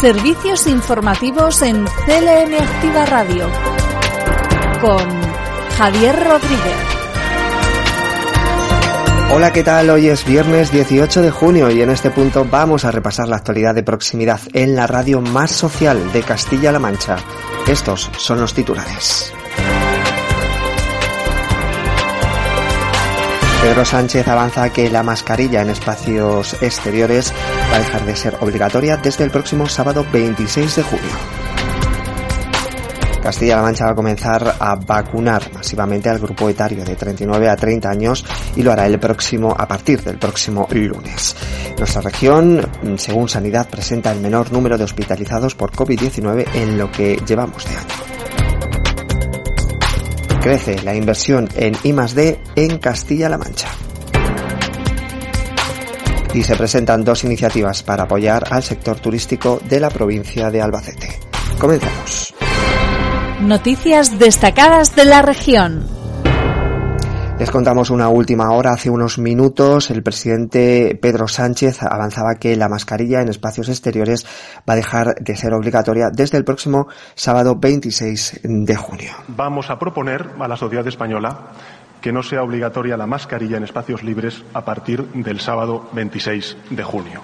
Servicios informativos en CLN Activa Radio con Javier Rodríguez. Hola, ¿qué tal? Hoy es viernes 18 de junio y en este punto vamos a repasar la actualidad de proximidad en la radio más social de Castilla-La Mancha. Estos son los titulares. Pedro Sánchez avanza que la mascarilla en espacios exteriores va a dejar de ser obligatoria desde el próximo sábado 26 de junio. Castilla-La Mancha va a comenzar a vacunar masivamente al grupo etario de 39 a 30 años y lo hará el próximo a partir del próximo lunes. Nuestra región, según Sanidad, presenta el menor número de hospitalizados por COVID-19 en lo que llevamos de año. Crece la inversión en I+D en Castilla-La Mancha. Y se presentan dos iniciativas para apoyar al sector turístico de la provincia de Albacete. Comenzamos. Noticias destacadas de la región. Les contamos una última hora. Hace unos minutos el presidente Pedro Sánchez avanzaba que la mascarilla en espacios exteriores va a dejar de ser obligatoria desde el próximo sábado 26 de junio. Vamos a proponer a la sociedad española que no sea obligatoria la mascarilla en espacios libres a partir del sábado 26 de junio.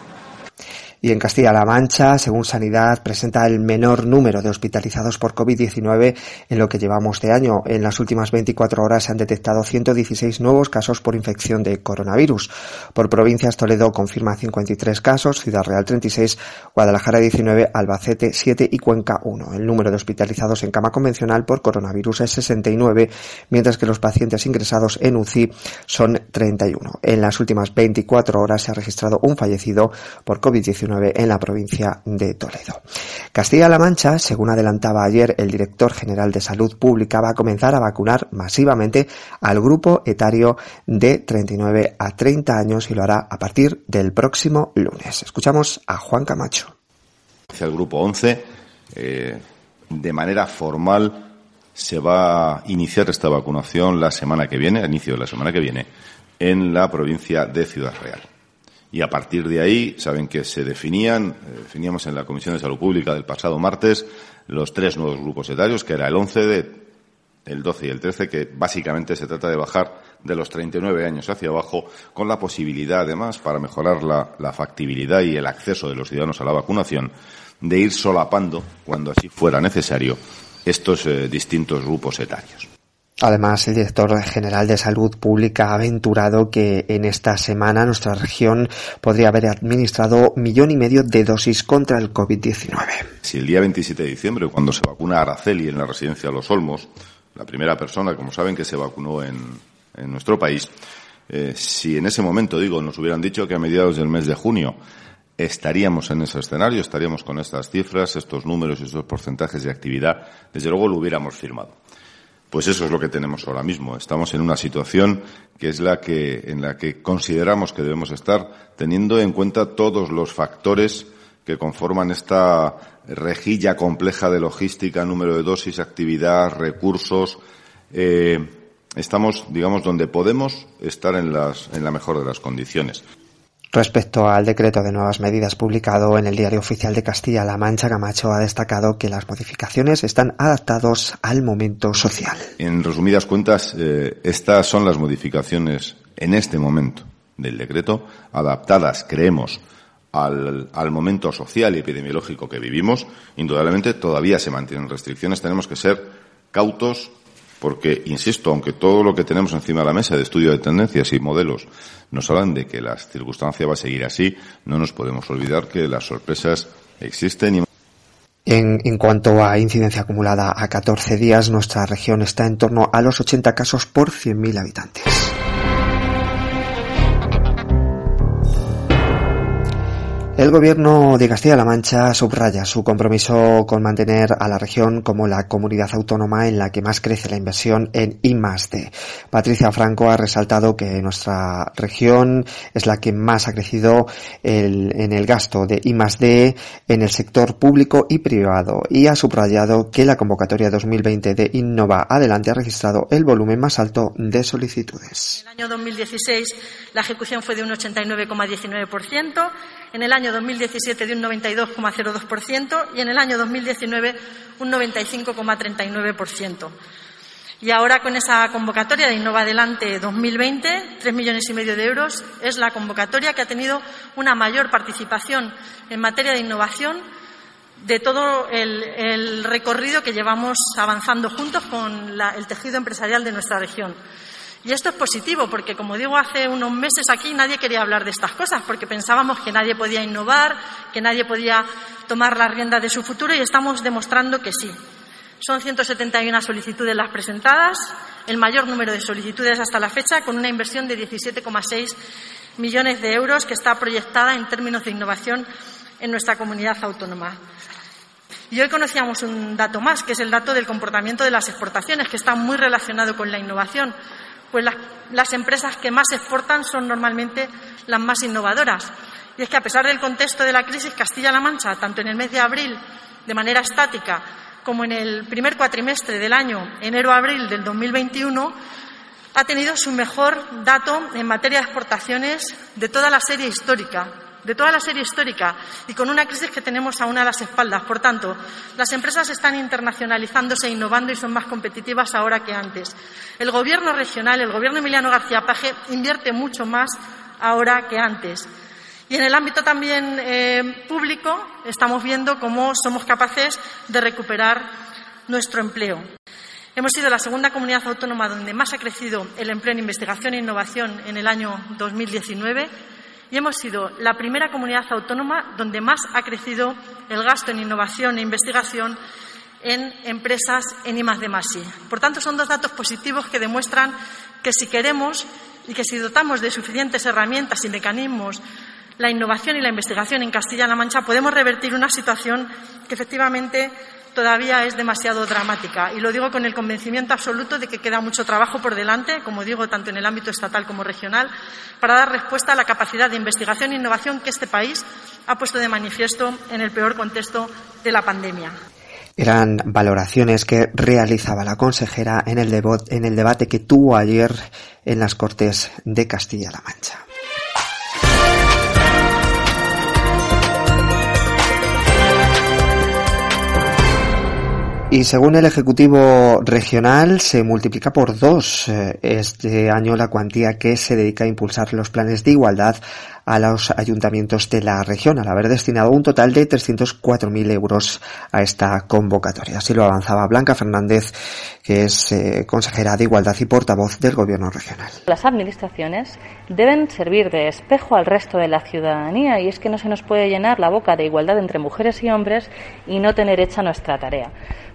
Y en Castilla-La Mancha, según Sanidad, presenta el menor número de hospitalizados por COVID-19 en lo que llevamos de año. En las últimas 24 horas se han detectado 116 nuevos casos por infección de coronavirus. Por provincias, Toledo confirma 53 casos, Ciudad Real 36, Guadalajara 19, Albacete 7 y Cuenca 1. El número de hospitalizados en cama convencional por coronavirus es 69, mientras que los pacientes ingresados en UCI son 31. En las últimas 24 horas se ha registrado un fallecido por COVID-19 en la provincia de Toledo. Castilla-La Mancha, según adelantaba ayer el director general de Salud Pública, va a comenzar a vacunar masivamente al grupo etario de 39 a 30 años y lo hará a partir del próximo lunes. Escuchamos a Juan Camacho. El grupo 11, eh, de manera formal se va a iniciar esta vacunación la semana que viene, a inicio de la semana que viene, en la provincia de Ciudad Real y a partir de ahí saben que se definían, eh, definíamos en la Comisión de Salud Pública del pasado martes los tres nuevos grupos etarios, que era el 11 de el 12 y el 13, que básicamente se trata de bajar de los 39 años hacia abajo, con la posibilidad, además, para mejorar la, la factibilidad y el acceso de los ciudadanos a la vacunación, de ir solapando, cuando así fuera necesario, estos eh, distintos grupos etarios. Además, el director general de Salud Pública ha aventurado que en esta semana nuestra región podría haber administrado millón y medio de dosis contra el COVID-19. Si el día 27 de diciembre, cuando se vacuna Araceli en la residencia de Los Olmos, la primera persona, como saben, que se vacunó en, en nuestro país, eh, si en ese momento, digo, nos hubieran dicho que a mediados del mes de junio estaríamos en ese escenario, estaríamos con estas cifras, estos números y estos porcentajes de actividad, desde luego lo hubiéramos firmado. Pues eso es lo que tenemos ahora mismo. Estamos en una situación que es la que, en la que consideramos que debemos estar, teniendo en cuenta todos los factores que conforman esta rejilla compleja de logística, número de dosis, actividad, recursos. Eh, estamos, digamos, donde podemos estar en, las, en la mejor de las condiciones. Respecto al decreto de nuevas medidas publicado en el Diario Oficial de Castilla-La Mancha, Camacho ha destacado que las modificaciones están adaptados al momento social. En resumidas cuentas, eh, estas son las modificaciones en este momento del decreto, adaptadas, creemos, al, al, momento social y epidemiológico que vivimos. Indudablemente todavía se mantienen restricciones, tenemos que ser cautos porque, insisto, aunque todo lo que tenemos encima de la mesa de estudio de tendencias y modelos nos hablan de que la circunstancia va a seguir así, no nos podemos olvidar que las sorpresas existen en, en, cuanto a incidencia acumulada a 14 días, nuestra región está en torno a los 80 casos por 100.000 habitantes. El gobierno de Castilla-La Mancha subraya su compromiso con mantener a la región como la comunidad autónoma en la que más crece la inversión en I+D. Patricia Franco ha resaltado que nuestra región es la que más ha crecido en el gasto de I+D en el sector público y privado y ha subrayado que la convocatoria 2020 de Innova Adelante ha registrado el volumen más alto de solicitudes. En el año 2016 la ejecución fue de un 89,19%, en el año 2017 de un 92,02% y en el año 2019 un 95,39%. Y ahora con esa convocatoria de Innova Adelante 2020, tres millones y medio de euros, es la convocatoria que ha tenido una mayor participación en materia de innovación de todo el, recorrido que llevamos avanzando juntos con el tejido empresarial de nuestra región. Y esto es positivo porque, como digo, hace unos meses aquí nadie quería hablar de estas cosas porque pensábamos que nadie podía innovar, que nadie podía tomar la rienda de su futuro y estamos demostrando que sí. Son 171 solicitudes las presentadas, el mayor número de solicitudes hasta la fecha, con una inversión de 17,6 millones de euros que está proyectada en términos de innovación en nuestra comunidad autónoma. Y hoy conocíamos un dato más, que es el dato del comportamiento de las exportaciones, que está muy relacionado con la innovación pues las, empresas que más exportan son normalmente las más innovadoras. Y es que a pesar del contexto de la crisis, Castilla-La Mancha, tanto en el mes de abril de manera estática como en el primer cuatrimestre del año enero-abril del 2021, ha tenido su mejor dato en materia de exportaciones de toda la serie histórica, de toda la serie histórica y con una crisis que tenemos aún a las espaldas. Por tanto, las empresas están internacionalizándose, innovando y son más competitivas ahora que antes. El Gobierno regional, el Gobierno Emiliano García Paje, invierte mucho más ahora que antes. Y en el ámbito también eh, público estamos viendo cómo somos capaces de recuperar nuestro empleo. Hemos sido la segunda comunidad autónoma donde más ha crecido el empleo en investigación e innovación en el año 2019 y hemos sido la primera comunidad autónoma donde más ha crecido el gasto en innovación e investigación en empresas en I de Por tanto, son dos datos positivos que demuestran que si queremos y que si dotamos de suficientes herramientas y mecanismos la innovación y la investigación en Castilla-La Mancha, podemos revertir una situación que efectivamente todavía es demasiado dramática. Y lo digo con el convencimiento absoluto de que queda mucho trabajo por delante, como digo, tanto en el ámbito estatal como regional, para dar respuesta a la capacidad de investigación e innovación que este país ha puesto de manifiesto en el peor contexto de la pandemia. Eran valoraciones que realizaba la consejera en el, en el debate que tuvo ayer en las Cortes de Castilla-La Mancha. Y según el Ejecutivo Regional, se multiplica por dos eh, este año la cuantía que se dedica a impulsar los planes de igualdad a los ayuntamientos de la región, al haber destinado un total de 304.000 euros a esta convocatoria. Así lo avanzaba Blanca Fernández, que es eh, consejera de Igualdad y portavoz del Gobierno regional. Las administraciones deben servir de espejo al resto de la ciudadanía y es que no se nos puede llenar la boca de igualdad entre mujeres y hombres y no tener hecha nuestra tarea.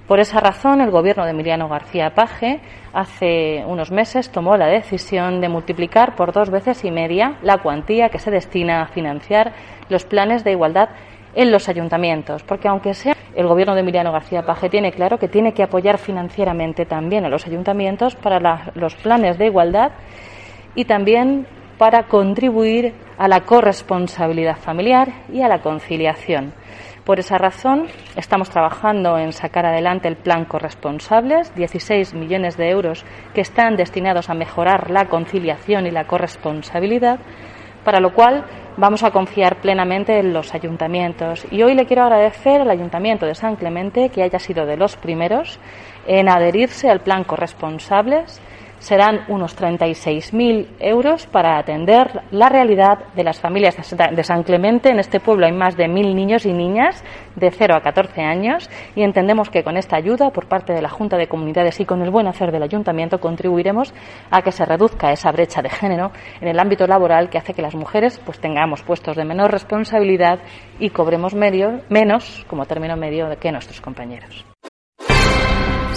Por esa razón, el gobierno de Emiliano García Paje hace unos meses tomó la decisión de multiplicar por dos veces y media la cuantía que se destina a financiar los planes de igualdad en los ayuntamientos, porque aunque sea el gobierno de Emiliano García Paje tiene claro que tiene que apoyar financieramente también a los ayuntamientos para los planes de igualdad y también para contribuir a la corresponsabilidad familiar y a la conciliación. Por esa razón, estamos trabajando en sacar adelante el plan corresponsables, 16 millones de euros que están destinados a mejorar la conciliación y la corresponsabilidad, para lo cual vamos a confiar plenamente en los ayuntamientos. Y hoy le quiero agradecer al Ayuntamiento de San Clemente que haya sido de los primeros en adherirse al plan corresponsables serán unos 36.000 euros para atender la realidad de las familias de San Clemente. En este pueblo hay más de mil niños y niñas de 0 a 14 años y entendemos que con esta ayuda por parte de la Junta de Comunidades y con el buen hacer del Ayuntamiento contribuiremos a que se reduzca esa brecha de género en el ámbito laboral que hace que las mujeres pues tengamos puestos de menor responsabilidad y cobremos medio, menos como término medio que nuestros compañeros.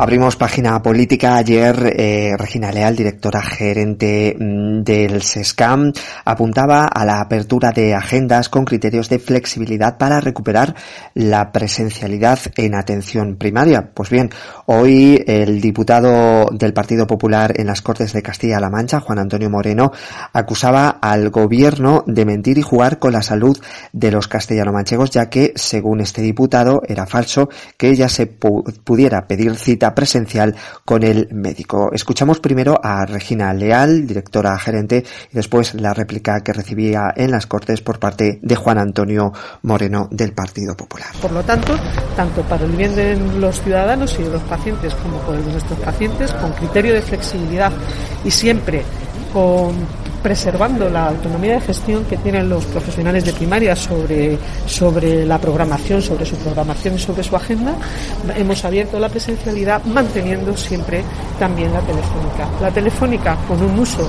Abrimos página política. Ayer, eh, Regina Leal, directora gerente mm, del SESCAM, apuntaba a la apertura de agendas con criterios de flexibilidad para recuperar la presencialidad en atención primaria. Pues bien, hoy el diputado del Partido Popular en las Cortes de Castilla-La Mancha, Juan Antonio Moreno, acusaba al gobierno de mentir y jugar con la salud de los castellano-manchegos, ya que, según este diputado, era falso que ya se pudiera pedir cita presencial con el médico. Escuchamos primero a Regina Leal, directora gerente, y después la réplica que recibía en las Cortes por parte de Juan Antonio Moreno del Partido Popular. Por lo tanto, tanto para el bien de los ciudadanos y de los pacientes como por el de nuestros pacientes, con criterio de flexibilidad y siempre con preservando la autonomía de gestión que tienen los profesionales de primaria sobre, sobre la programación, sobre su programación y sobre su agenda, hemos abierto la presencialidad manteniendo siempre también la telefónica. La telefónica con un uso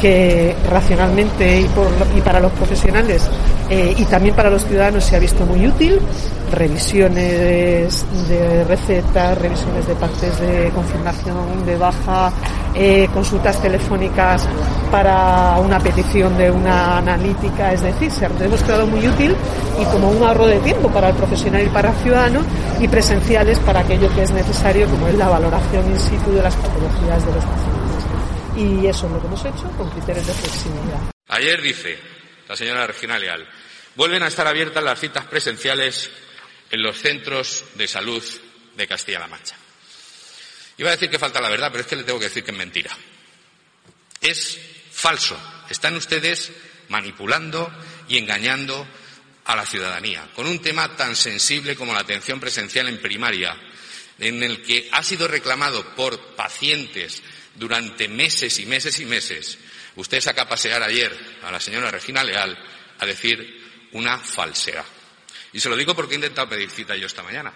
que racionalmente y, para los profesionales eh, y también para los ciudadanos se ha visto muy útil. Revisiones de recetas, revisiones de partes de confirmación de baja, eh, consultas telefónicas para una petición de una analítica, es decir, se ha demostrado muy útil y como un ahorro de tiempo para el profesional y para el ciudadano y presenciales para aquello que es necesario, como es la valoración in situ de las patologías de los pacientes. Y eso es lo que hemos hecho con criterios de flexibilidad. Ayer dice la señora Regina Leal, vuelven a estar abiertas las citas presenciales en los centros de salud de Castilla-La Mancha. Iba a decir que falta la verdad, pero es que le tengo que decir que es mentira. Es falso. Están ustedes manipulando y engañando a la ciudadanía con un tema tan sensible como la atención presencial en primaria, en el que ha sido reclamado por pacientes durante meses y meses y meses. Usted saca a pasear ayer a la señora Regina Leal a decir una falsedad. Y se lo digo porque he intentado pedir cita yo esta mañana.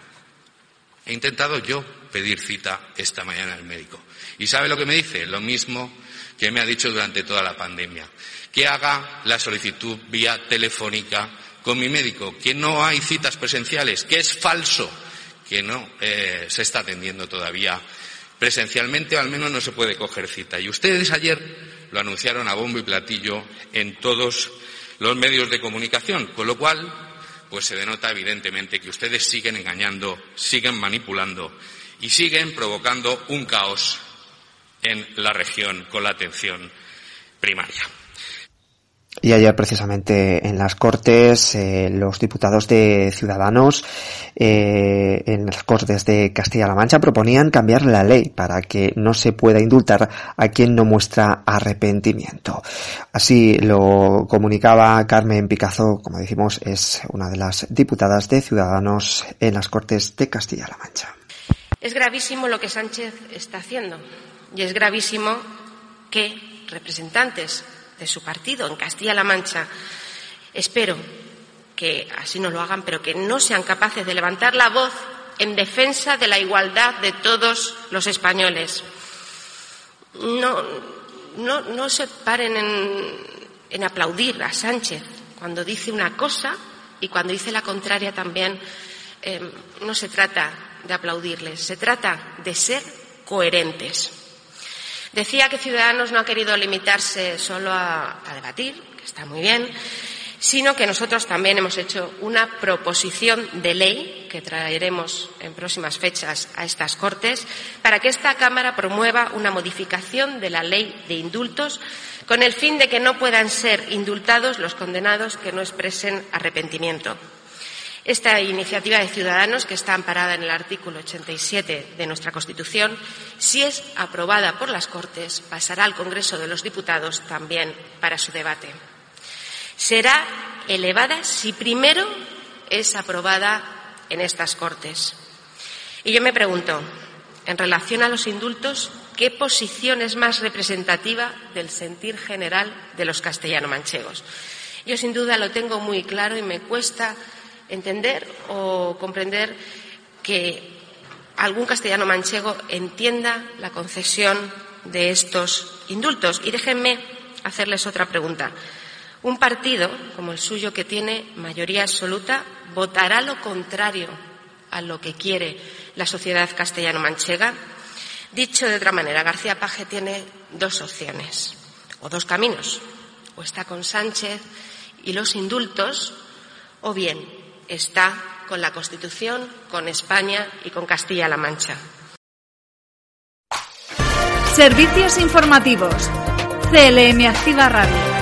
He intentado yo pedir cita esta mañana al médico. ¿Y sabe lo que me dice? Lo mismo que me ha dicho durante toda la pandemia. Que haga la solicitud vía telefónica con mi médico, que no hay citas presenciales, que es falso, que no eh, se está atendiendo todavía presencialmente, o al menos no se puede coger cita. Y ustedes ayer lo anunciaron a bombo y platillo en todos los medios de comunicación, con lo cual pues se denota evidentemente que ustedes siguen engañando, siguen manipulando y siguen provocando un caos en la región con la atención primaria. Y ayer precisamente en las Cortes eh, los diputados de Ciudadanos eh, en las Cortes de Castilla-La Mancha proponían cambiar la ley para que no se pueda indultar a quien no muestra arrepentimiento. Así lo comunicaba Carmen Picazo, como decimos, es una de las diputadas de Ciudadanos en las Cortes de Castilla-La Mancha. Es gravísimo lo que Sánchez está haciendo y es gravísimo que representantes de su partido en Castilla-La Mancha, espero que así no lo hagan, pero que no sean capaces de levantar la voz en defensa de la igualdad de todos los españoles. No, no, no se paren en, aplaudir a Sánchez cuando dice una cosa y cuando dice la contraria también. Eh, no se trata de aplaudirles, se trata de ser coherentes. Decía que Ciudadanos no ha querido limitarse solo a, debatir, que está muy bien, sino que nosotros también hemos hecho una proposición de ley que traeremos en próximas fechas a estas Cortes para que esta Cámara promueva una modificación de la ley de indultos con el fin de que no puedan ser indultados los condenados que no expresen arrepentimiento. Esta iniciativa de Ciudadanos, que está amparada en el artículo 87 de nuestra Constitución, si es aprobada por las Cortes, pasará al Congreso de los Diputados también para su debate. Será elevada si primero es aprobada en estas Cortes. Y yo me pregunto, en relación a los indultos, ¿qué posición es más representativa del sentir general de los castellano-manchegos? Yo, sin duda, lo tengo muy claro y me cuesta entender o comprender que algún castellano manchego entienda la concesión de estos indultos. Y déjenme hacerles otra pregunta. Un partido como el suyo, que tiene mayoría absoluta, votará lo contrario a lo que quiere la sociedad castellano-manchega. Dicho de otra manera, García Paje tiene dos opciones o dos caminos. O está con Sánchez y los indultos, o bien está con la Constitución, con España y con Castilla-La Mancha. Servicios informativos. CLM Activa Radio.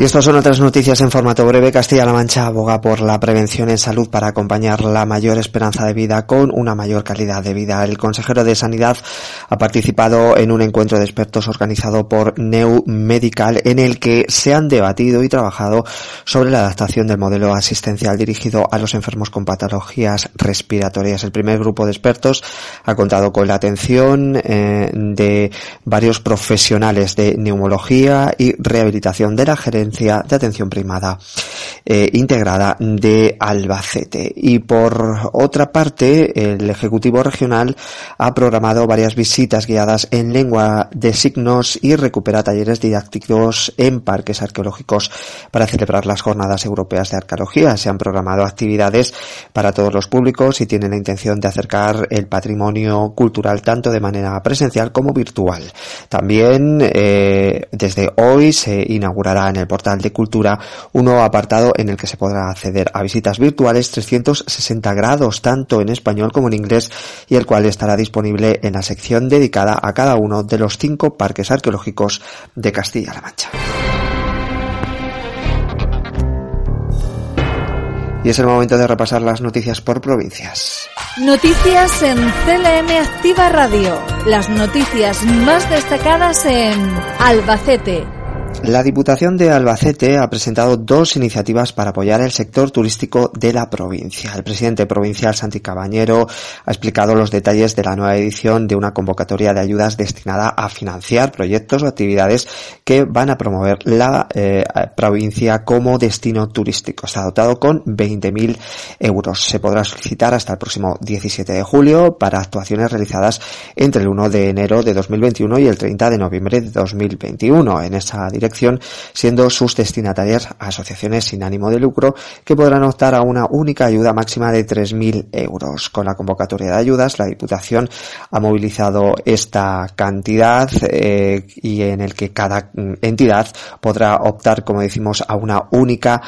Y estas son otras noticias en formato breve. Castilla-La Mancha aboga por la prevención en salud para acompañar la mayor esperanza de vida con una mayor calidad de vida. El consejero de Sanidad ha participado en un encuentro de expertos organizado por Neu Medical en el que se han debatido y trabajado sobre la adaptación del modelo asistencial dirigido a los enfermos con patologías respiratorias. El primer grupo de expertos ha contado con la atención eh, de varios profesionales de neumología y rehabilitación de la gerencia de atención primada eh, integrada de Albacete. Y por otra parte, el Ejecutivo Regional ha programado varias visitas guiadas en lengua de signos y recupera talleres didácticos en parques arqueológicos para celebrar las jornadas europeas de arqueología. Se han programado actividades para todos los públicos y tienen la intención de acercar el patrimonio cultural tanto de manera presencial como virtual. También eh, desde hoy se inaugurará en el portal de cultura un nuevo apartado en el que se podrá acceder a visitas virtuales 360 grados tanto en español como en inglés y el cual estará disponible en la sección dedicada a cada uno de los cinco parques arqueológicos de Castilla-La Mancha. Y es el momento de repasar las noticias por provincias. Noticias en CLM Activa Radio. Las noticias más destacadas en Albacete, la Diputación de Albacete ha presentado dos iniciativas para apoyar el sector turístico de la provincia. El presidente provincial Santi Cabañero ha explicado los detalles de la nueva edición de una convocatoria de ayudas destinada a financiar proyectos o actividades que van a promover la eh, provincia como destino turístico. Está dotado con 20.000 euros. Se podrá solicitar hasta el próximo 17 de julio para actuaciones realizadas entre el 1 de enero de 2021 y el 30 de noviembre de 2021. En esa dirección, siendo sus destinatarias asociaciones sin ánimo de lucro que podrán optar a una única ayuda máxima de 3.000 euros. Con la convocatoria de ayudas, la Diputación ha movilizado esta cantidad eh, y en el que cada mm, entidad podrá optar, como decimos, a una única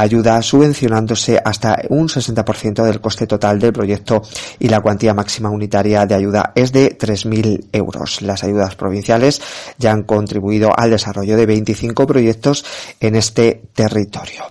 ayuda subvencionándose hasta un 60% del coste total del proyecto y la cuantía máxima unitaria de ayuda es de 3.000 euros. Las ayudas provinciales ya han contribuido al desarrollo de 25 proyectos en este territorio.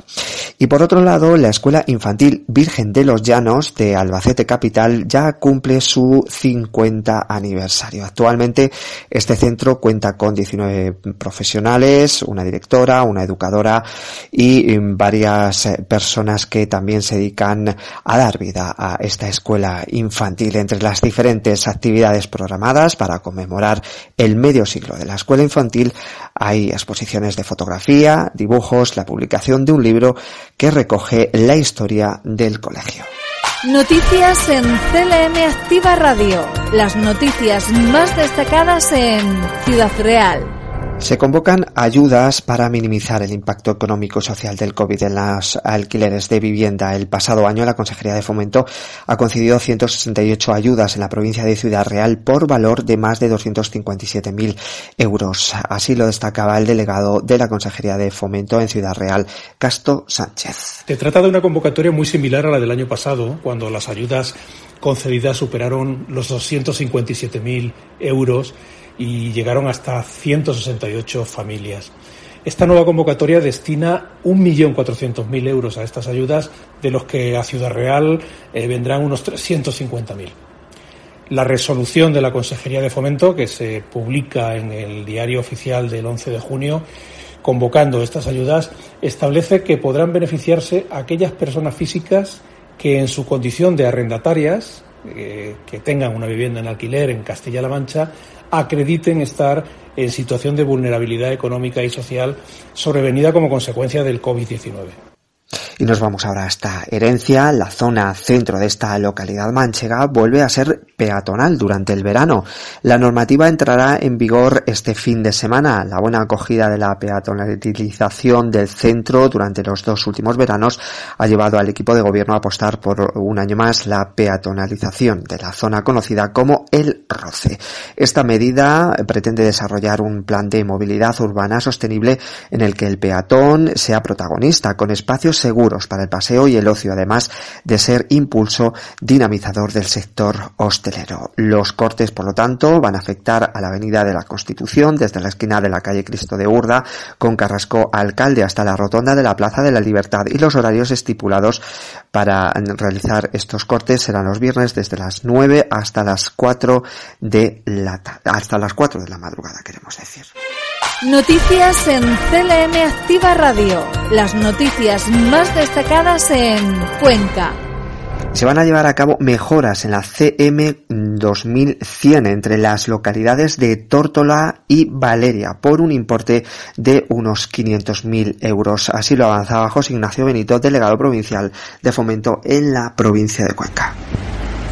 Y por otro lado, la Escuela Infantil Virgen de los Llanos de Albacete Capital ya cumple su 50 aniversario. Actualmente este centro cuenta con 19 profesionales, una directora, una educadora y varias eh, personas que también se dedican a dar vida a esta escuela infantil. Entre las diferentes actividades programadas para conmemorar el medio siglo de la escuela infantil hay exposiciones de fotografía, dibujos, la publicación de un libro que recoge la historia del colegio. Noticias en CLM Activa Radio. Las noticias más destacadas en Ciudad Real, se convocan ayudas para minimizar el impacto económico y social del COVID en los alquileres de vivienda. El pasado año la Consejería de Fomento ha concedido 168 ayudas en la provincia de Ciudad Real por valor de más de 257.000 euros. Así lo destacaba el delegado de la Consejería de Fomento en Ciudad Real, Casto Sánchez. Se trata de una convocatoria muy similar a la del año pasado, cuando las ayudas concedidas superaron los 257.000 euros y llegaron hasta 168 familias. Esta nueva convocatoria destina 1.400.000 euros a estas ayudas, de los que a Ciudad Real eh, vendrán unos 350.000. La resolución de la Consejería de Fomento, que se publica en el diario oficial del 11 de junio, convocando estas ayudas, establece que podrán beneficiarse aquellas personas físicas que en su condición de arrendatarias, eh, que tengan una vivienda en alquiler en Castilla-La Mancha, acrediten estar en situación de vulnerabilidad económica y social sobrevenida como consecuencia del COVID-19. Y nos vamos ahora a esta herencia. La zona centro de esta localidad manchega vuelve a ser peatonal durante el verano. La normativa entrará en vigor este fin de semana. La buena acogida de la peatonalización del centro durante los dos últimos veranos ha llevado al equipo de gobierno a apostar por un año más la peatonalización de la zona conocida como el Roce. Esta medida pretende desarrollar un plan de movilidad urbana sostenible en el que el peatón sea protagonista, con espacios seguros para el paseo y el ocio, además de ser impulso dinamizador del sector hostelero. Los cortes, por lo tanto, van a afectar a la Avenida de la Constitución desde la esquina de la calle Cristo de Urda con Carrasco Alcalde hasta la rotonda de la Plaza de la Libertad y los horarios estipulados para realizar estos cortes serán los viernes desde las 9 hasta las 4 de la hasta las 4 de la madrugada, queremos decir. Noticias en CLM Activa Radio. Las noticias más destacadas en Cuenca. Se van a llevar a cabo mejoras en la CM 2100 entre las localidades de Tórtola y Valeria por un importe de unos 500.000 euros. Así lo avanzaba José Ignacio Benito, delegado provincial de fomento en la provincia de Cuenca.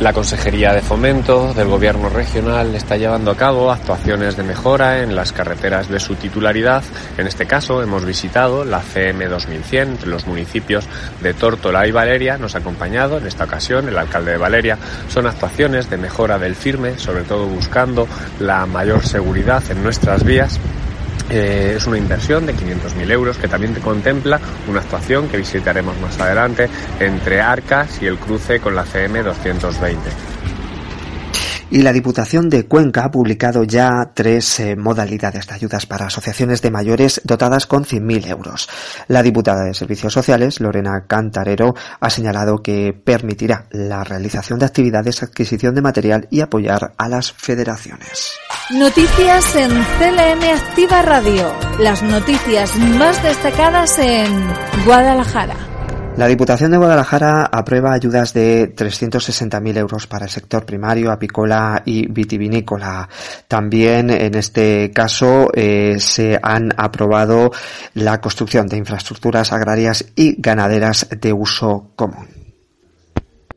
La Consejería de Fomento del Gobierno Regional está llevando a cabo actuaciones de mejora en las carreteras de su titularidad. En este caso hemos visitado la CM 2100 entre los municipios de Tórtola y Valeria. Nos ha acompañado en esta ocasión el alcalde de Valeria. Son actuaciones de mejora del firme, sobre todo buscando la mayor seguridad en nuestras vías eh, es una inversión de 500.000 euros que también contempla una actuación que visitaremos más adelante entre Arcas y el cruce con la CM 220 y la Diputación de Cuenca ha publicado ya tres eh, modalidades de ayudas para asociaciones de mayores dotadas con 100.000 euros. La diputada de Servicios Sociales, Lorena Cantarero, ha señalado que permitirá la realización de actividades, adquisición de material y apoyar a las federaciones. Noticias en CLM Activa Radio. Las noticias más destacadas en Guadalajara. La Diputación de Guadalajara aprueba ayudas de 360.000 euros para el sector primario, apícola y vitivinícola. También en este caso eh, se han aprobado la construcción de infraestructuras agrarias y ganaderas de uso común.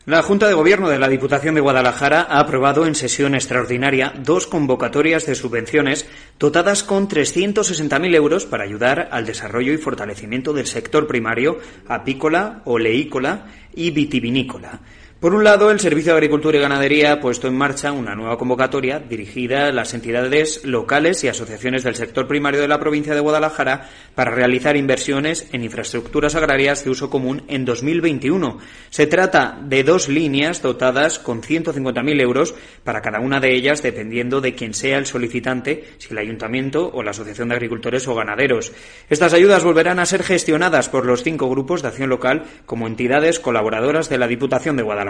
La Junta de Gobierno de la Diputación de Guadalajara ha aprobado en sesión extraordinaria dos convocatorias de subvenciones dotadas con 360.000 euros para ayudar al desarrollo y fortalecimiento del sector primario, apícola, oleícola y vitivinícola. Por un lado, el Servicio de Agricultura y Ganadería ha puesto en marcha una nueva convocatoria dirigida a las entidades locales y asociaciones del sector primario de la provincia de Guadalajara para realizar inversiones en infraestructuras agrarias de uso común en 2021. Se trata de dos líneas dotadas con 150.000 euros para cada una de ellas, dependiendo de quién sea el solicitante, si el ayuntamiento o la Asociación de Agricultores o Ganaderos. Estas ayudas volverán a ser gestionadas por los cinco grupos de acción local como entidades colaboradoras de la Diputación de Guadalajara.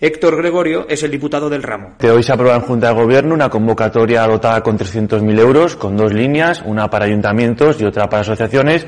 Héctor Gregorio es el diputado del ramo. Hoy se aprueba en Junta de Gobierno una convocatoria dotada con 300.000 euros, con dos líneas, una para ayuntamientos y otra para asociaciones.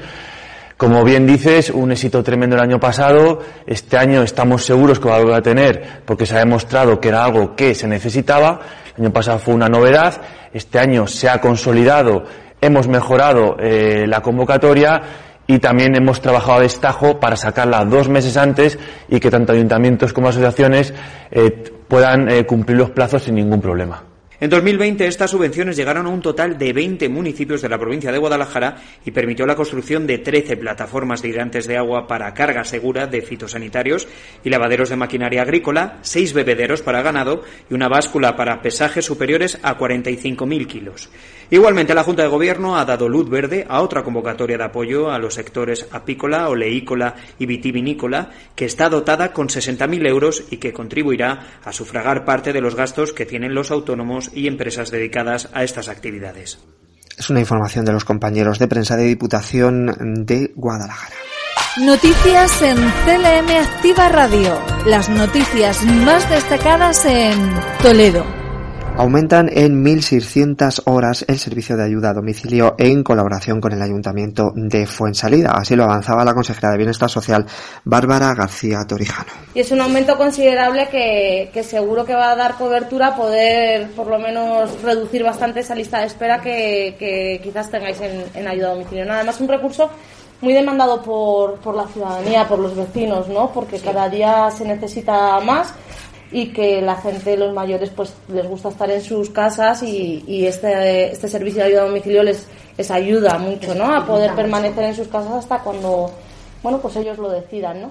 Como bien dices, un éxito tremendo el año pasado. Este año estamos seguros que va a volver a tener porque se ha demostrado que era algo que se necesitaba. El año pasado fue una novedad. Este año se ha consolidado, hemos mejorado eh, la convocatoria y también hemos trabajado a destajo para sacarla dos meses antes y que tanto ayuntamientos como asociaciones eh, puedan eh, cumplir los plazos sin ningún problema. En 2020 estas subvenciones llegaron a un total de 20 municipios de la provincia de Guadalajara y permitió la construcción de 13 plataformas de hidrantes de agua para carga segura de fitosanitarios y lavaderos de maquinaria agrícola, 6 bebederos para ganado y una báscula para pesajes superiores a 45.000 kilos. Igualmente, la Junta de Gobierno ha dado luz verde a otra convocatoria de apoyo a los sectores apícola, oleícola y vitivinícola, que está dotada con 60.000 euros y que contribuirá a sufragar parte de los gastos que tienen los autónomos y empresas dedicadas a estas actividades. Es una información de los compañeros de prensa de Diputación de Guadalajara. Noticias en CLM Activa Radio. Las noticias más destacadas en Toledo. Aumentan en 1.600 horas el servicio de ayuda a domicilio en colaboración con el Ayuntamiento de Fuensalida. Así lo avanzaba la consejera de Bienestar Social, Bárbara García Torijano. Y es un aumento considerable que, seguro que va a dar cobertura a poder, por lo menos, reducir bastante esa lista de espera que, quizás tengáis en, en ayuda a domicilio. Nada más un recurso muy demandado por, por la ciudadanía, por los vecinos, ¿no? Porque cada día se necesita más y que la gente, los mayores, pues les gusta estar en sus casas y, y este, este servicio de ayuda a domicilio les, les ayuda mucho, ¿no? A poder permanecer en sus casas hasta cuando, bueno, pues ellos lo decidan, ¿no?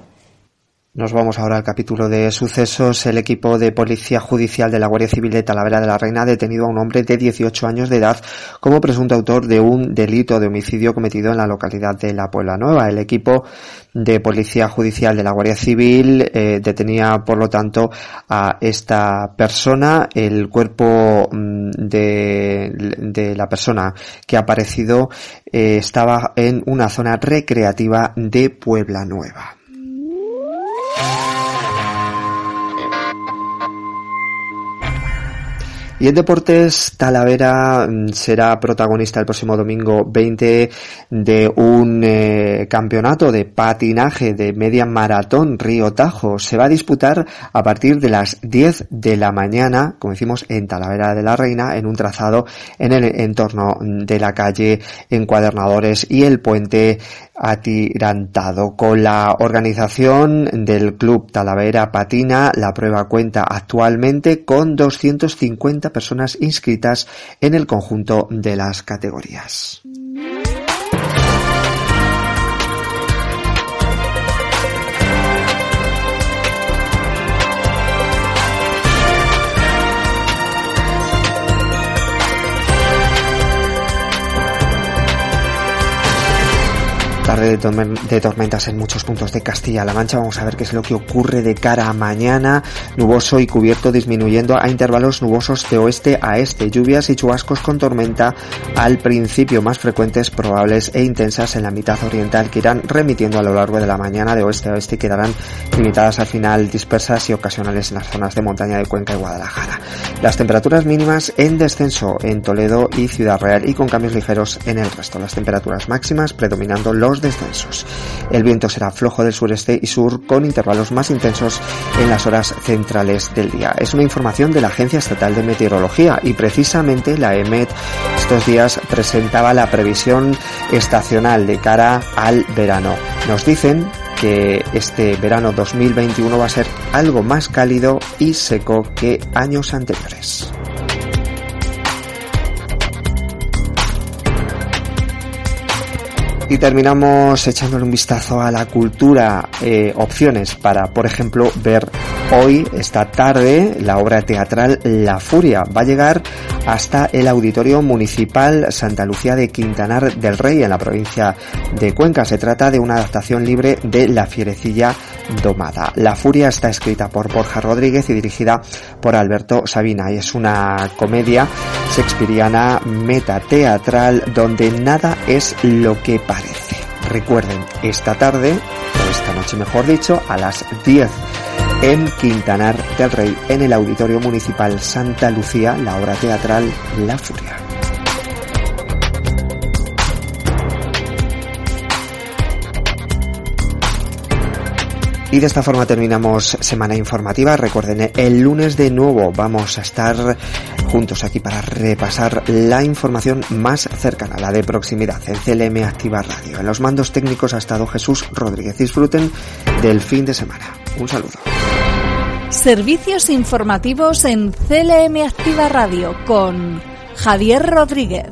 Nos vamos ahora al capítulo de sucesos. El equipo de Policía Judicial de la Guardia Civil de Talavera de la Reina ha detenido a un hombre de 18 años de edad como presunto autor de un delito de homicidio cometido en la localidad de La Puebla Nueva. El equipo de Policía Judicial de la Guardia Civil eh, detenía, por lo tanto, a esta persona. El cuerpo mm, de, la persona que ha aparecido eh, estaba en una zona recreativa de Puebla Nueva. Y en deportes, Talavera mm, será protagonista el próximo domingo 20 de un eh, campeonato de patinaje de media maratón Río Tajo. Se va a disputar a partir de las 10 de la mañana, como decimos, en Talavera de la Reina, en un trazado en el entorno de la calle Encuadernadores y el puente atirantado. Con la organización del Club Talavera Patina, la prueba cuenta actualmente con 250 personas inscritas en el conjunto de las categorías. Tarde de, tormentas en muchos puntos de Castilla-La Mancha. Vamos a ver qué es lo que ocurre de cara a mañana. Nuboso y cubierto disminuyendo a intervalos nubosos de oeste a este. Lluvias y chubascos con tormenta al principio más frecuentes, probables e intensas en la mitad oriental que irán remitiendo a lo largo de la mañana de oeste a oeste y quedarán limitadas al final dispersas y ocasionales en las zonas de montaña de Cuenca y Guadalajara. Las temperaturas mínimas en descenso en Toledo y Ciudad Real y con cambios ligeros en el resto. Las temperaturas máximas predominando los descensos. El viento será flojo del sureste y sur con intervalos más intensos en las horas centrales del día. Es una información de la Agencia Estatal de Meteorología y precisamente la EMET estos días presentaba la previsión estacional de cara al verano. Nos dicen que este verano 2021 va a ser algo más cálido y seco que años anteriores. Y terminamos echándole un vistazo a la cultura, eh, opciones para, por ejemplo, ver hoy, esta tarde, la obra teatral La Furia. Va a llegar hasta el Auditorio Municipal Santa Lucía de Quintanar del Rey, en la provincia de Cuenca. Se trata de una adaptación libre de La Fierecilla Domada. La Furia está escrita por Borja Rodríguez y dirigida por Alberto Sabina y es una comedia shakespeariana metateatral donde nada es lo que parece. Recuerden, esta tarde, o esta noche mejor dicho, a las 10 en Quintanar del Rey, en el Auditorio Municipal Santa Lucía, la obra teatral La Furia. Y de esta forma terminamos semana informativa. Recuerden, el lunes de nuevo vamos a estar juntos aquí para repasar la información más cercana, la de proximidad, en CLM Activa Radio. En los mandos técnicos ha estado Jesús Rodríguez. Disfruten del fin de semana. Un saludo. Servicios informativos en CLM Activa Radio con Javier Rodríguez.